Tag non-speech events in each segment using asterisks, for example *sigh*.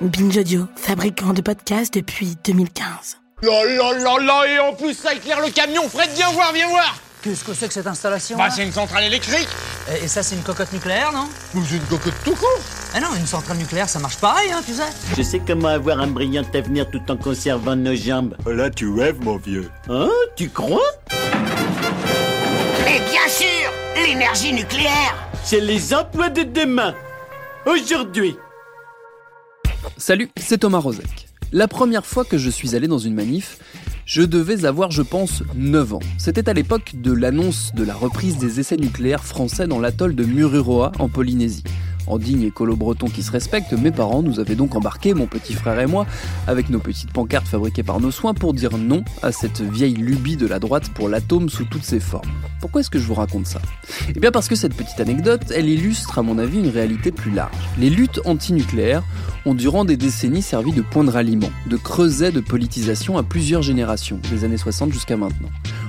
Binge Audio, fabricant de podcasts depuis 2015. Là là là là et en plus ça éclaire le camion Fred viens voir viens voir Qu'est-ce que c'est que cette installation Bah là c'est une centrale électrique et, et ça c'est une cocotte nucléaire non? Ou c'est une cocotte tout court Ah non, une centrale nucléaire ça marche pareil hein, tu sais. Je sais comment avoir un brillant avenir tout en conservant nos jambes. Là, tu rêves, mon vieux. Hein? Tu crois? Et bien sûr, l'énergie nucléaire C'est les emplois de demain. Aujourd'hui. Salut, c'est Thomas Rozek. La première fois que je suis allé dans une manif, je devais avoir, je pense, 9 ans. C'était à l'époque de l'annonce de la reprise des essais nucléaires français dans l'atoll de Mururoa en Polynésie. En digne écolo breton qui se respecte, mes parents nous avaient donc embarqués, mon petit frère et moi, avec nos petites pancartes fabriquées par nos soins pour dire non à cette vieille lubie de la droite pour l'atome sous toutes ses formes. Pourquoi est-ce que je vous raconte ça? Eh bien parce que cette petite anecdote, elle illustre à mon avis une réalité plus large. Les luttes antinucléaires ont durant des décennies servi de point de ralliement, de creuset de politisation à plusieurs générations, des années 60 jusqu'à maintenant.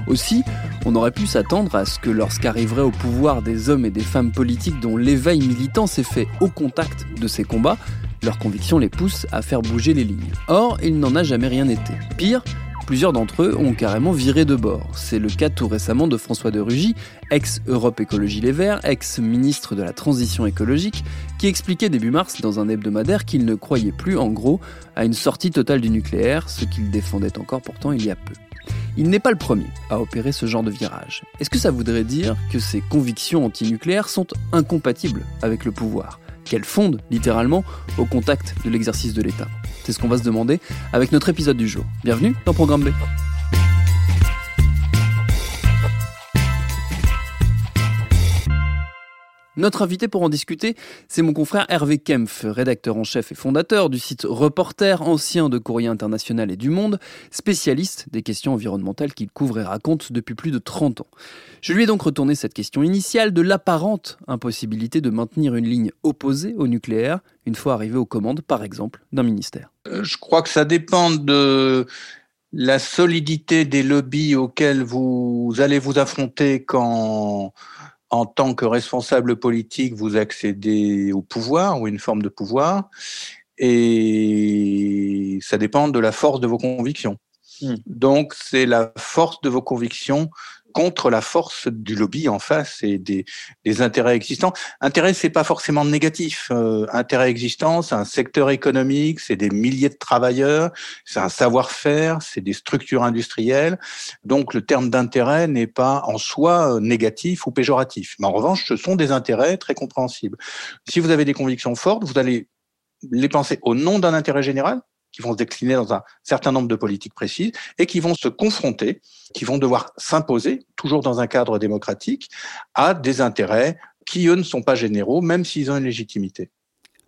Aussi, on aurait pu s'attendre à ce que lorsqu'arriveraient au pouvoir des hommes et des femmes politiques dont l'éveil militant s'est fait au contact de ces combats, leurs convictions les poussent à faire bouger les lignes. Or, il n'en a jamais rien été. Pire, plusieurs d'entre eux ont carrément viré de bord. C'est le cas tout récemment de François de Rugy, ex-Europe Écologie Les Verts, ex-ministre de la Transition écologique, qui expliquait début mars dans un hebdomadaire qu'il ne croyait plus, en gros, à une sortie totale du nucléaire, ce qu'il défendait encore pourtant il y a peu. Il n'est pas le premier à opérer ce genre de virage. Est-ce que ça voudrait dire que ses convictions antinucléaires sont incompatibles avec le pouvoir Qu'elles fondent, littéralement, au contact de l'exercice de l'État? C'est ce qu'on va se demander avec notre épisode du jour. Bienvenue dans Programme B. Notre invité pour en discuter, c'est mon confrère Hervé Kempf, rédacteur en chef et fondateur du site Reporter, ancien de Courrier International et du Monde, spécialiste des questions environnementales qu'il couvre et raconte depuis plus de 30 ans. Je lui ai donc retourné cette question initiale de l'apparente impossibilité de maintenir une ligne opposée au nucléaire une fois arrivé aux commandes, par exemple, d'un ministère. Je crois que ça dépend de la solidité des lobbies auxquels vous allez vous affronter quand en tant que responsable politique, vous accédez au pouvoir ou une forme de pouvoir, et ça dépend de la force de vos convictions. Hmm. Donc, c'est la force de vos convictions contre la force du lobby en face et des, intérêts existants. Intérêt, c'est pas forcément négatif. Euh, intérêt existant, c'est un secteur économique, c'est des milliers de travailleurs, c'est un savoir-faire, c'est des structures industrielles. Donc, le terme d'intérêt n'est pas en soi euh, négatif ou péjoratif. Mais en revanche, ce sont des intérêts très compréhensibles. Si vous avez des convictions fortes, vous allez les penser au nom d'un intérêt général, qui vont se décliner dans un certain nombre de politiques précises et qui vont se confronter, qui vont devoir s'imposer, toujours dans un cadre démocratique, à des intérêts qui, eux, ne sont pas généraux, même s'ils ont une légitimité.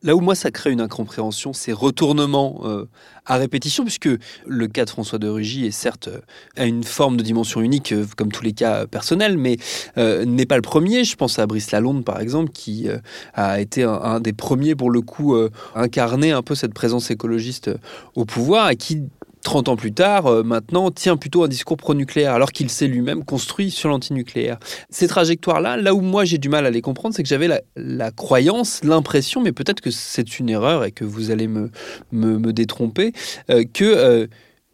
Là où moi ça crée une incompréhension, c'est retournement euh, à répétition, puisque le cas de François de Rugy est certes euh, a une forme de dimension unique, euh, comme tous les cas personnels, mais euh, n'est pas le premier. Je pense à Brice Lalonde, par exemple, qui euh, a été un, un des premiers, pour le coup, euh, incarner un peu cette présence écologiste euh, au pouvoir et qui 30 ans plus tard, euh, maintenant, tient plutôt un discours pro-nucléaire, alors qu'il s'est lui-même construit sur l'antinucléaire. Ces trajectoires-là, là où moi j'ai du mal à les comprendre, c'est que j'avais la, croyance, l'impression, mais peut-être que c'est une erreur et que vous allez me, me, détromper, euh, que euh,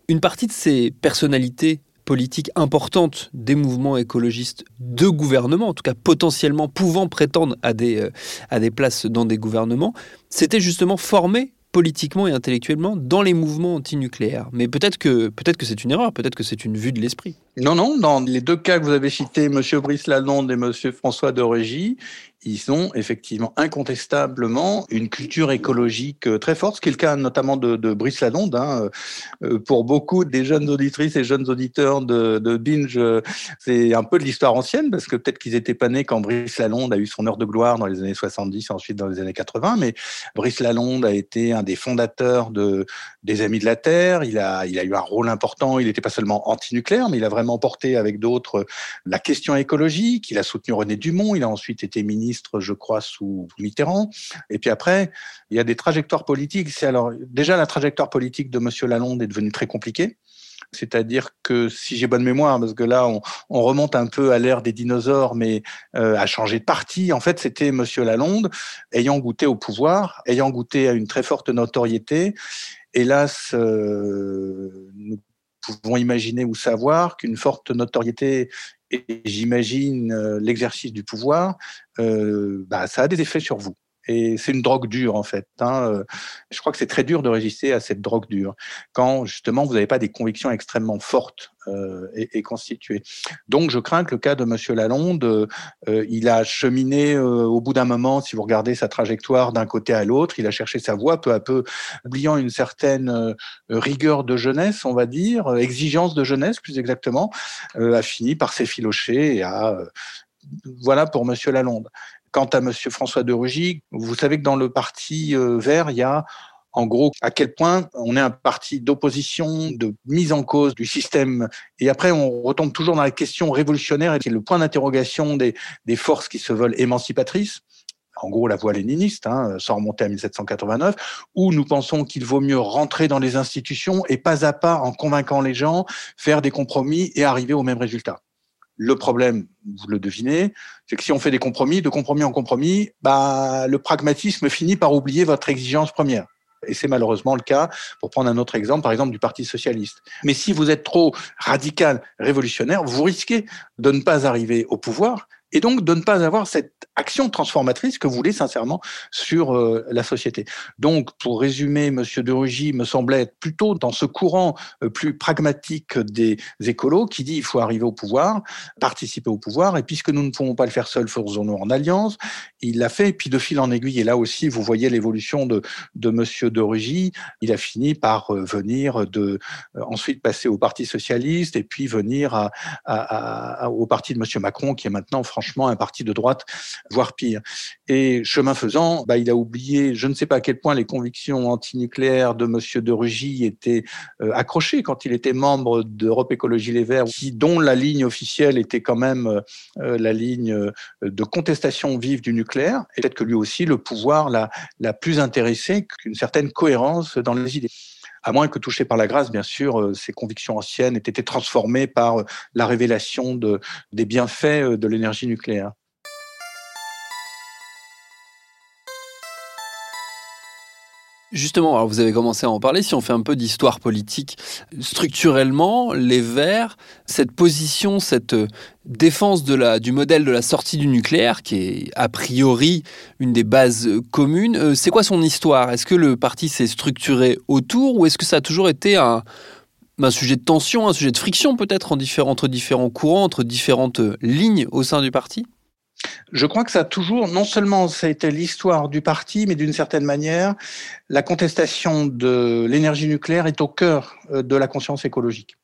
une partie de ces personnalités politiques importantes des mouvements écologistes de gouvernement, en tout cas potentiellement pouvant prétendre à des, euh, à des places dans des gouvernements, s'étaient justement formés politiquement et intellectuellement dans les mouvements antinucléaires. Mais peut-être que, peut que c'est une erreur, peut-être que c'est une vue de l'esprit. Non, non, dans les deux cas que vous avez cités, M. Brice Lalonde et M. François de Régie, ils ont effectivement incontestablement une culture écologique euh, très forte, ce qui est le cas notamment de, Brice Lalonde. Hein. Euh, pour beaucoup des jeunes auditrices et jeunes auditeurs de, Binge, euh, c'est un peu de l'histoire ancienne, parce que peut-être qu'ils étaient pas nés quand Brice Lalonde a eu son heure de gloire dans les années 70 et ensuite dans les années 80, mais Brice Lalonde a été un des fondateurs de, des Amis de la Terre, il a, il a eu un rôle important, il n'était pas seulement anti-nucléaire, mais il a vraiment porté avec d'autres la question écologique, il a soutenu René Dumont, il a ensuite été ministre je crois, sous Mitterrand. Et puis après, il y a des trajectoires politiques. C'est alors déjà la trajectoire politique de Monsieur Lalonde est devenue très compliquée. C'est-à-dire que si j'ai bonne mémoire, parce que là on, remonte un peu à l'ère des dinosaures, mais euh, à changer de parti, en fait c'était Monsieur Lalonde ayant goûté au pouvoir, ayant goûté à une très forte notoriété. Hélas, euh, nous pouvons imaginer ou savoir qu'une forte notoriété et j'imagine euh, l'exercice du pouvoir, euh, bah, ça a des effets sur vous. Et c'est une drogue dure en fait. Hein. Euh, je crois que c'est très dur de résister à cette drogue dure quand justement vous n'avez pas des convictions extrêmement fortes euh, et, constituées. Donc je crains que le cas de Monsieur Lalonde, euh, il a cheminé au bout d'un moment, si vous regardez sa trajectoire d'un côté à l'autre, il a cherché sa voie peu à peu, oubliant une certaine rigueur de jeunesse, on va dire, exigence de jeunesse plus exactement, a fini par s'effilocher et à voilà pour Monsieur Lalonde. Quant à Monsieur François de Rugy, vous savez que dans le parti euh, vert, il y a en gros, à quel point on est un parti d'opposition, de mise en cause du système. Et après, on retombe toujours dans la question révolutionnaire, qui est le point d'interrogation des, des, forces qui se veulent émancipatrices. En gros, la voie léniniste, hein, sans remonter à 1789, où nous pensons qu'il vaut mieux rentrer dans les institutions et pas à pas, en convainquant les gens, faire des compromis et arriver au même résultat. Le problème, vous le devinez, c'est que si on fait des compromis, de compromis en compromis, bah, le pragmatisme finit par oublier votre exigence première. Et c'est malheureusement le cas, pour prendre un autre exemple, par exemple du Parti socialiste. Mais si vous êtes trop radical, révolutionnaire, vous risquez de ne pas arriver au pouvoir et donc de ne pas avoir cette action transformatrice que vous voulez sincèrement sur euh, la société. Donc, pour résumer, Monsieur de Rugy me semblait être plutôt dans ce courant euh, plus pragmatique des écolos qui dit il faut arriver au pouvoir, participer au pouvoir, et puisque nous ne pouvons pas le faire seuls, faisons-nous en alliance. Il l'a fait, et puis de fil en aiguille, et là aussi, vous voyez l'évolution de, de Monsieur de Rugy, il a fini par euh, venir de, ensuite passer au Parti socialiste, et puis venir au parti de Monsieur Macron, qui est maintenant franchement un parti de droite, voire pire. Et chemin faisant, bah, il a oublié, je ne sais pas à quel point les convictions antinucléaires de Monsieur de Rugy étaient euh, accrochées quand il était membre d'Europe Écologie Les Verts, qui, dont la ligne officielle était quand même euh, euh, la ligne de contestation vive du nucléaire. Et peut-être que lui aussi, le pouvoir l'a, l'a plus intéressé qu'une certaine cohérence dans les idées à moins que touché par la grâce, bien sûr, ses convictions anciennes aient été transformées par la révélation de, des bienfaits de l'énergie nucléaire. Justement, alors vous avez commencé à en parler, si on fait un peu d'histoire politique, structurellement, les Verts, cette position, cette défense de la, du modèle de la sortie du nucléaire, qui est a priori une des bases communes, euh, c'est quoi son histoire? Est-ce que le parti s'est structuré autour ou est-ce que ça a toujours été un, un sujet de tension, un sujet de friction peut-être entre différents courants, entre différentes lignes au sein du parti? Je crois que ça a toujours, non seulement ça a été l'histoire du parti, mais d'une certaine manière, la contestation de l'énergie nucléaire est au cœur euh, de la conscience écologique.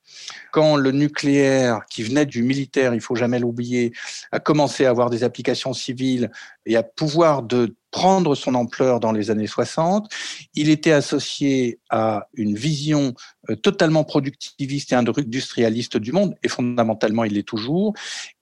Quand le nucléaire, qui venait du militaire, il faut jamais l'oublier, a commencé à avoir des applications civiles et à pouvoir de prendre son ampleur dans les années 60, il était associé à une vision euh, totalement productiviste et industrialiste du monde, et fondamentalement il l'est toujours.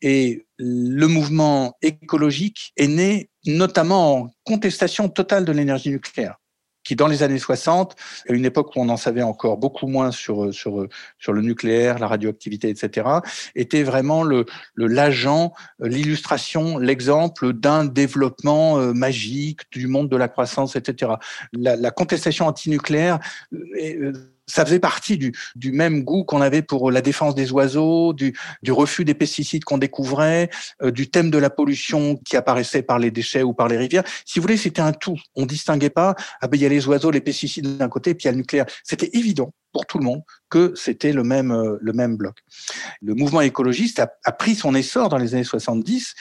Et le mouvement écologique est né notamment en contestation totale de l'énergie nucléaire qui dans les années 60, à une époque où on en savait encore beaucoup moins sur sur sur le nucléaire, la radioactivité, etc., était vraiment le l'agent, l'illustration, l'exemple d'un développement euh, magique du monde de la croissance, etc. La, la contestation antinucléaire euh, ça faisait partie du, du même goût qu'on avait pour la défense des oiseaux, du, du refus des pesticides qu'on découvrait, euh, du thème de la pollution qui apparaissait par les déchets ou par les rivières. Si vous voulez, c'était un tout. On distinguait pas, ah ben il y a les oiseaux, les pesticides d'un côté, puis il y a le nucléaire. C'était évident pour tout le monde que c'était le même, euh, le même bloc. Le mouvement écologiste a, a pris son essor dans les années 70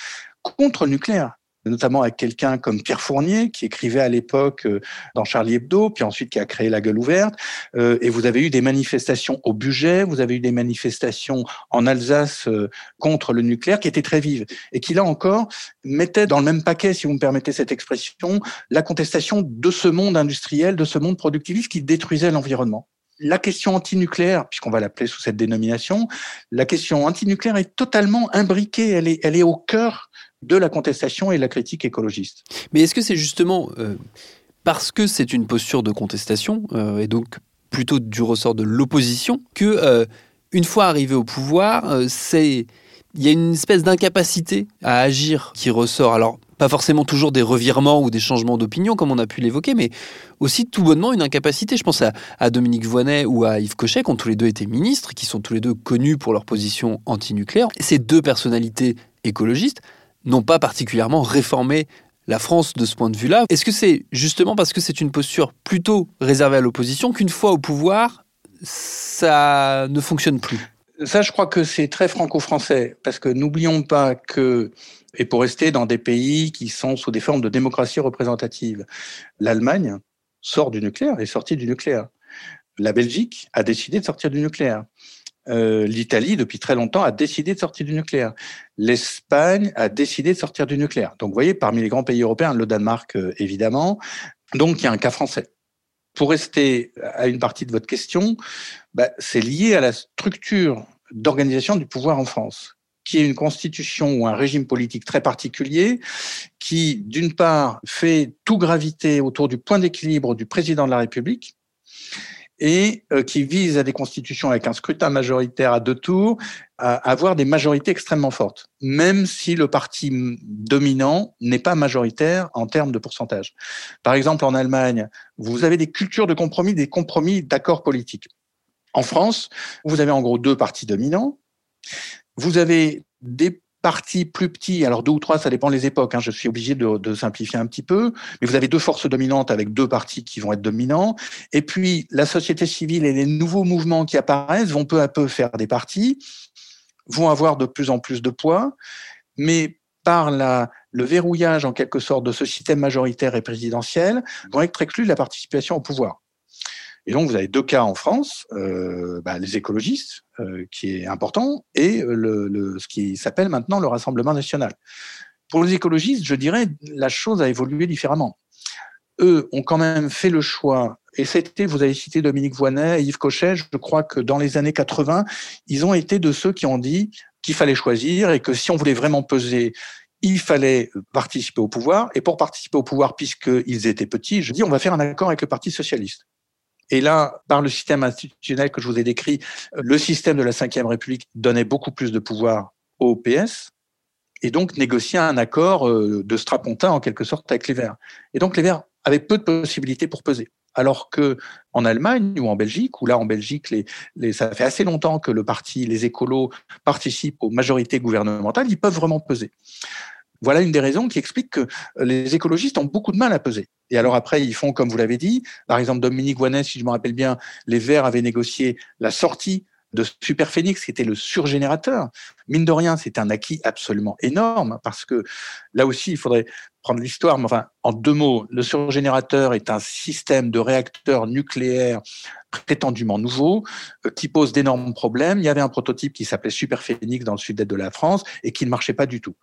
contre le nucléaire notamment avec quelqu'un comme Pierre Fournier, qui écrivait à l'époque euh, dans Charlie Hebdo, puis ensuite qui a créé La Gueule ouverte. Euh, et vous avez eu des manifestations au budget, vous avez eu des manifestations en Alsace euh, contre le nucléaire qui étaient très vives et qui, là encore, mettaient dans le même paquet, si vous me permettez cette expression, la contestation de ce monde industriel, de ce monde productiviste qui détruisait l'environnement la question antinucléaire, puisqu'on va l'appeler sous cette dénomination, la question antinucléaire est totalement imbriquée, elle est, elle est au cœur de la contestation et la critique écologiste. Mais est-ce que c'est justement euh, parce que c'est une posture de contestation, euh, et donc plutôt du ressort de l'opposition, que euh, une fois arrivé au pouvoir, c'est il y a une espèce d'incapacité à agir qui ressort. Alors, pas forcément toujours des revirements ou des changements d'opinion, comme on a pu l'évoquer, mais aussi tout bonnement une incapacité. Je pense à, Dominique Voynet ou à Yves Cochet, qui ont tous les deux été ministres, qui sont tous les deux connus pour leur position anti-nucléaire. Ces deux personnalités écologistes n'ont pas particulièrement réformé la France de ce point de vue-là. Est-ce que c'est justement parce que c'est une posture plutôt réservée à l'opposition qu'une fois au pouvoir, ça ne fonctionne plus? Ça, je crois que c'est très franco-français, parce que n'oublions pas que, et pour rester dans des pays qui sont sous des formes de démocratie représentative, l'Allemagne sort du nucléaire, est sortie du nucléaire. La Belgique a décidé de sortir du nucléaire. Euh, L'Italie, depuis très longtemps, a décidé de sortir du nucléaire. L'Espagne a décidé de sortir du nucléaire. Donc, vous voyez, parmi les grands pays européens, le Danemark, euh, évidemment. Donc, il y a un cas français. Pour rester à une partie de votre question, bah, c'est lié à la structure d'organisation du pouvoir en France, qui est une constitution ou un régime politique très particulier, qui, d'une part, fait tout graviter autour du point d'équilibre du président de la République, et euh, qui vise à des constitutions avec un scrutin majoritaire à deux tours, à avoir des majorités extrêmement fortes, même si le parti dominant n'est pas majoritaire en termes de pourcentage. Par exemple, en Allemagne, vous avez des cultures de compromis, des compromis d'accords politiques. En France, vous avez en gros deux partis dominants. Vous avez des partis plus petits, alors deux ou trois, ça dépend des époques, hein, je suis obligé de, simplifier un petit peu, mais vous avez deux forces dominantes avec deux partis qui vont être dominants, et puis la société civile et les nouveaux mouvements qui apparaissent vont peu à peu faire des partis, vont avoir de plus en plus de poids, mais par le verrouillage en quelque sorte de ce système majoritaire et présidentiel, vont être exclus de la participation au pouvoir. Et donc, vous avez deux cas en France, euh, bah, les écologistes, euh, qui est important, et ce qui s'appelle maintenant le Rassemblement national. Pour les écologistes, je dirais, la chose a évolué différemment. Eux ont quand même fait le choix, et c'était, vous avez cité Dominique Voynet et Yves Cochet, je crois que dans les années 80, ils ont été de ceux qui ont dit qu'il fallait choisir et que si on voulait vraiment peser il fallait participer au pouvoir. Et pour participer au pouvoir, puisqu'ils étaient petits, je dis, on va faire un accord avec le Parti socialiste. Et là, par le système institutionnel que je vous ai décrit, le système de la Ve République donnait beaucoup plus de pouvoir au PS et donc négociait un accord euh, de strapontin en quelque sorte avec les Verts. Et donc les Verts avaient peu de possibilités pour peser. Alors que en Allemagne ou en Belgique, où là en Belgique, ça fait assez longtemps que le parti, les écolos participent aux majorités gouvernementales, ils peuvent vraiment peser. Voilà une des raisons qui explique que les écologistes ont beaucoup de mal à peser. Et alors après, ils font comme vous l'avez dit. Par exemple, Dominique Voynet, si je me rappelle bien, les Verts avaient négocié la sortie de Super Phoenix, qui était le surgénérateur. Mine de rien, c'est un acquis absolument énorme parce que là aussi, il faudrait prendre l'histoire, mais enfin, en deux mots, le surgénérateur est un système de réacteurs nucléaires prétendument nouveau, euh, qui pose d'énormes problèmes. Il y avait un prototype qui s'appelait Super Phoenix dans le sud-est de la France et qui ne marchait pas du tout.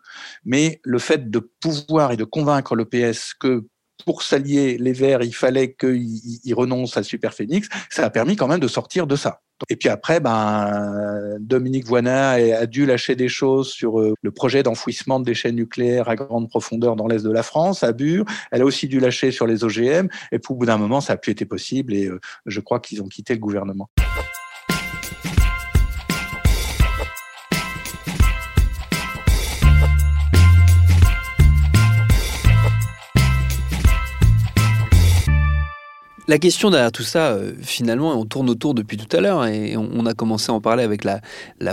Mais le fait de pouvoir et de convaincre le PS que pour s'allier les Verts, il fallait qu'ils renoncent à Super Phoenix, ça a permis quand même de sortir de ça. Et puis après, ben, Dominique Voynet a dû lâcher des choses sur euh, le projet d'enfouissement de déchets nucléaires à grande profondeur dans l'est de la France, à Bure. Elle a aussi dû lâcher sur les OGM. Et puis au bout d'un moment, ça n'a plus été possible et euh, je crois qu'ils ont quitté le gouvernement. La question derrière tout ça, euh, finalement, on tourne autour depuis tout à l'heure et on, a commencé à en parler avec la,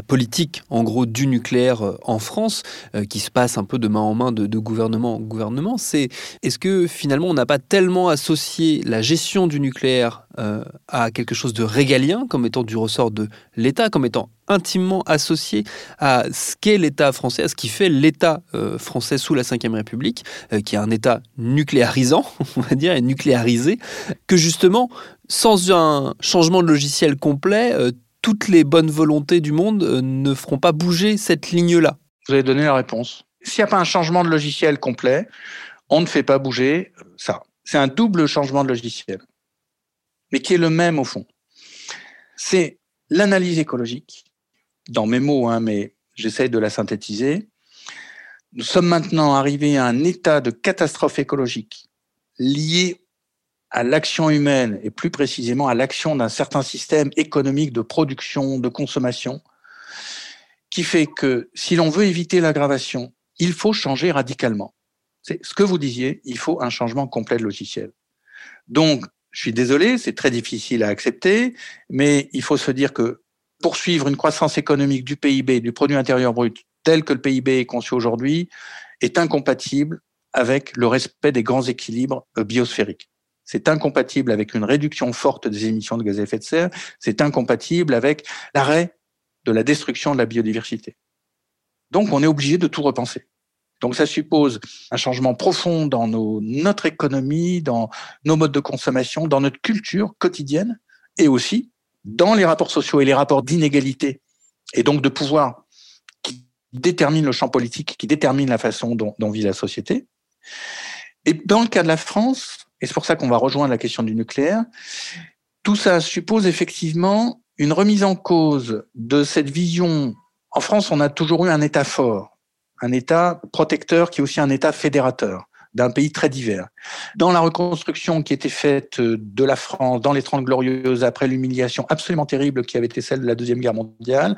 politique, en gros, du nucléaire euh, en France, euh, qui se passe un peu de main en main de, gouvernement en gouvernement. C'est est-ce que finalement on n'a pas tellement associé la gestion du nucléaire à quelque chose de régalien, comme étant du ressort de l'État, comme étant intimement associé à ce qu'est l'État français, à ce qui fait l'État euh, français sous la Ve République, euh, qui est un État nucléarisant, *laughs* on va dire, et nucléarisé, que justement, sans un changement de logiciel complet, euh, toutes les bonnes volontés du monde ne feront pas bouger cette ligne-là. Vous avez donné la réponse. S'il n'y a pas un changement de logiciel complet, on ne fait pas bouger ça. C'est un double changement de logiciel, mais qui est le même au fond. C'est l'analyse écologique dans mes mots, hein, mais j'essaie de la synthétiser. Nous sommes maintenant arrivés à un état de catastrophe écologique lié à l'action humaine et plus précisément à l'action d'un certain système économique de production, de consommation, qui fait que si l'on veut éviter l'aggravation, il faut changer radicalement. C'est ce que vous disiez, il faut un changement complet de logiciel. Donc, je suis désolé, c'est très difficile à accepter, mais il faut se dire que poursuivre une croissance économique du PIB, du produit intérieur brut, tel que le PIB est conçu aujourd'hui, est incompatible avec le respect des grands équilibres euh, biosphériques. C'est incompatible avec une réduction forte des émissions de gaz à effet de serre. C'est incompatible avec l'arrêt de la destruction de la biodiversité. Donc, on est obligé de tout repenser. Donc, ça suppose un changement profond dans notre économie, dans nos modes de consommation, dans notre culture quotidienne et aussi dans les rapports sociaux et les rapports d'inégalité, et donc de pouvoir qui détermine le champ politique, qui détermine la façon dont, dont vit la société. Et dans le cas de la France, et c'est pour ça qu'on va rejoindre la question du nucléaire, tout ça suppose effectivement une remise en cause de cette vision. En France, on a toujours eu un État fort, un État protecteur qui est aussi un État fédérateur d'un pays très divers. Dans la reconstruction qui était faite de la France dans les Trente Glorieuses après l'humiliation absolument terrible qui avait été celle de la Deuxième Guerre mondiale,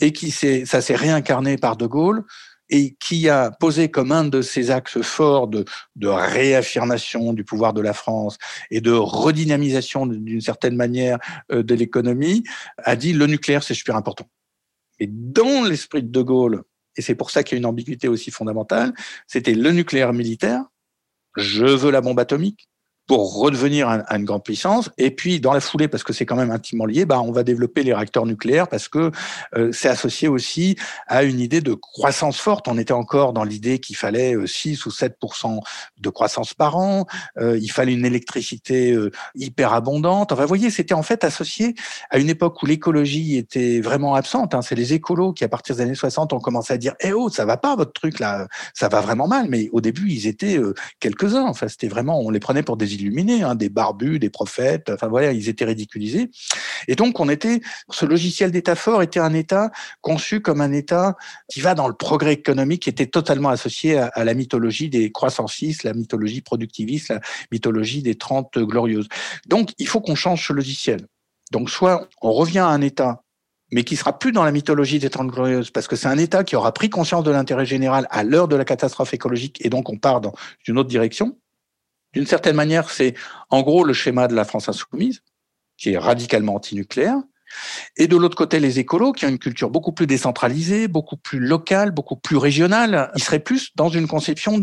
et qui s'est, ça s'est réincarné par De Gaulle, et qui a posé comme un de ses axes forts de, de réaffirmation du pouvoir de la France et de redynamisation d'une certaine manière euh, de l'économie, a dit le nucléaire c'est super important. Et dans l'esprit de De Gaulle, et c'est pour ça qu'il y a une ambiguïté aussi fondamentale, c'était le nucléaire militaire, je veux la bombe atomique pour redevenir à une grande puissance. Et puis, dans la foulée, parce que c'est quand même intimement lié, bah, on va développer les réacteurs nucléaires parce que euh, c'est associé aussi à une idée de croissance forte. On était encore dans l'idée qu'il fallait 6 euh, ou 7 de croissance par an. Euh, il fallait une électricité hyper abondante. Enfin, vous voyez, c'était en fait associé à une époque où l'écologie était vraiment absente. Hein. C'est les écolos qui, à partir des années 60, ont commencé à dire « Eh oh, ça va pas votre truc là, ça va vraiment mal ». Mais au début, ils étaient quelques-uns. Enfin, c'était vraiment, on les prenait pour des illuminés, hein, des barbus, des prophètes. Enfin voilà, ils étaient ridiculisés. Et donc on était, ce logiciel d'État fort était un État conçu comme un État qui va dans le progrès économique, qui était totalement associé à, la mythologie des croissancistes, la mythologie productiviste, la mythologie des trente glorieuses. Donc il faut qu'on change ce logiciel. Donc soit on revient à un État mais qui sera plus dans la mythologie des Trente Glorieuses, parce que c'est un État qui aura pris conscience de l'intérêt général à l'heure de la catastrophe écologique, et donc on part dans une autre direction. D'une certaine manière, c'est en gros le schéma de la France insoumise, qui est radicalement antinucléaire. Et de l'autre côté, les écolos, qui ont une culture beaucoup plus décentralisée, beaucoup plus locale, beaucoup plus régionale. Ils seraient plus dans une conception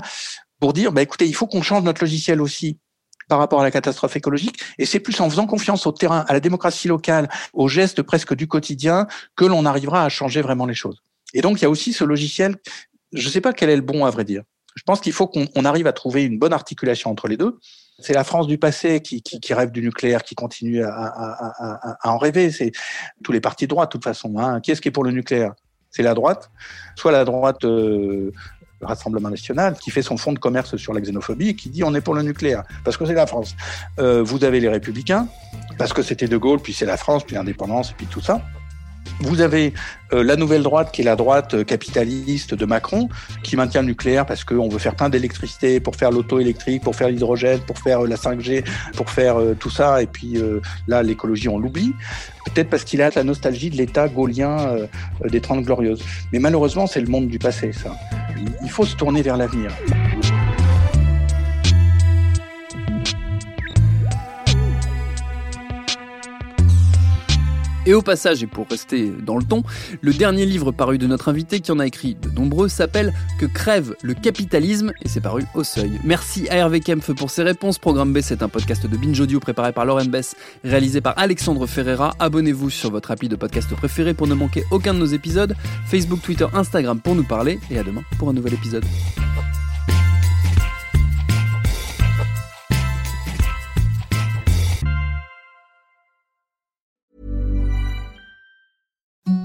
pour dire, bah, écoutez, il faut qu'on change notre logiciel aussi par rapport à la catastrophe écologique. Et c'est plus en faisant confiance au terrain, à la démocratie locale, aux gestes presque du quotidien, que l'on arrivera à changer vraiment les choses. Et donc, il y a aussi ce logiciel, je ne sais pas quel est le bon, à vrai dire. Je pense qu'il faut qu'on arrive à trouver une bonne articulation entre les deux. C'est la France du passé qui, rêve du nucléaire, qui continue à, en rêver. C'est tous les partis de droite, de toute façon. Hein. Qui est-ce qui est pour le nucléaire? C'est la droite, soit la droite euh, Rassemblement national, qui fait son fonds de commerce sur la xénophobie et qui dit on est pour le nucléaire, parce que c'est la France. Euh, vous avez les républicains, parce que c'était De Gaulle, puis c'est la France, puis l'indépendance, et puis tout ça. Vous avez euh, la nouvelle droite qui est la droite euh, capitaliste de Macron, qui maintient le nucléaire parce qu'on veut faire plein d'électricité pour faire l'auto électrique, pour faire l'hydrogène, pour faire euh, la 5G, pour faire tout ça. Et puis là, l'écologie, on l'oublie. Peut-être parce qu'il a la nostalgie de l'État gaulien des Trente Glorieuses. Mais malheureusement, c'est le monde du passé, ça. Il faut se tourner vers l'avenir. Et au passage, et pour rester dans le ton, le dernier livre paru de notre invité, qui en a écrit de nombreux, s'appelle Que crève le capitalisme et c'est paru au seuil. Merci à Hervé Kempf pour ses réponses. Programme B, c'est un podcast de Binge Audio préparé par Lauren Bess, réalisé par Alexandre Ferreira. Abonnez-vous sur votre appli de podcast préféré pour ne manquer aucun de nos épisodes. Facebook, Twitter, Instagram pour nous parler. Et à demain pour un nouvel épisode.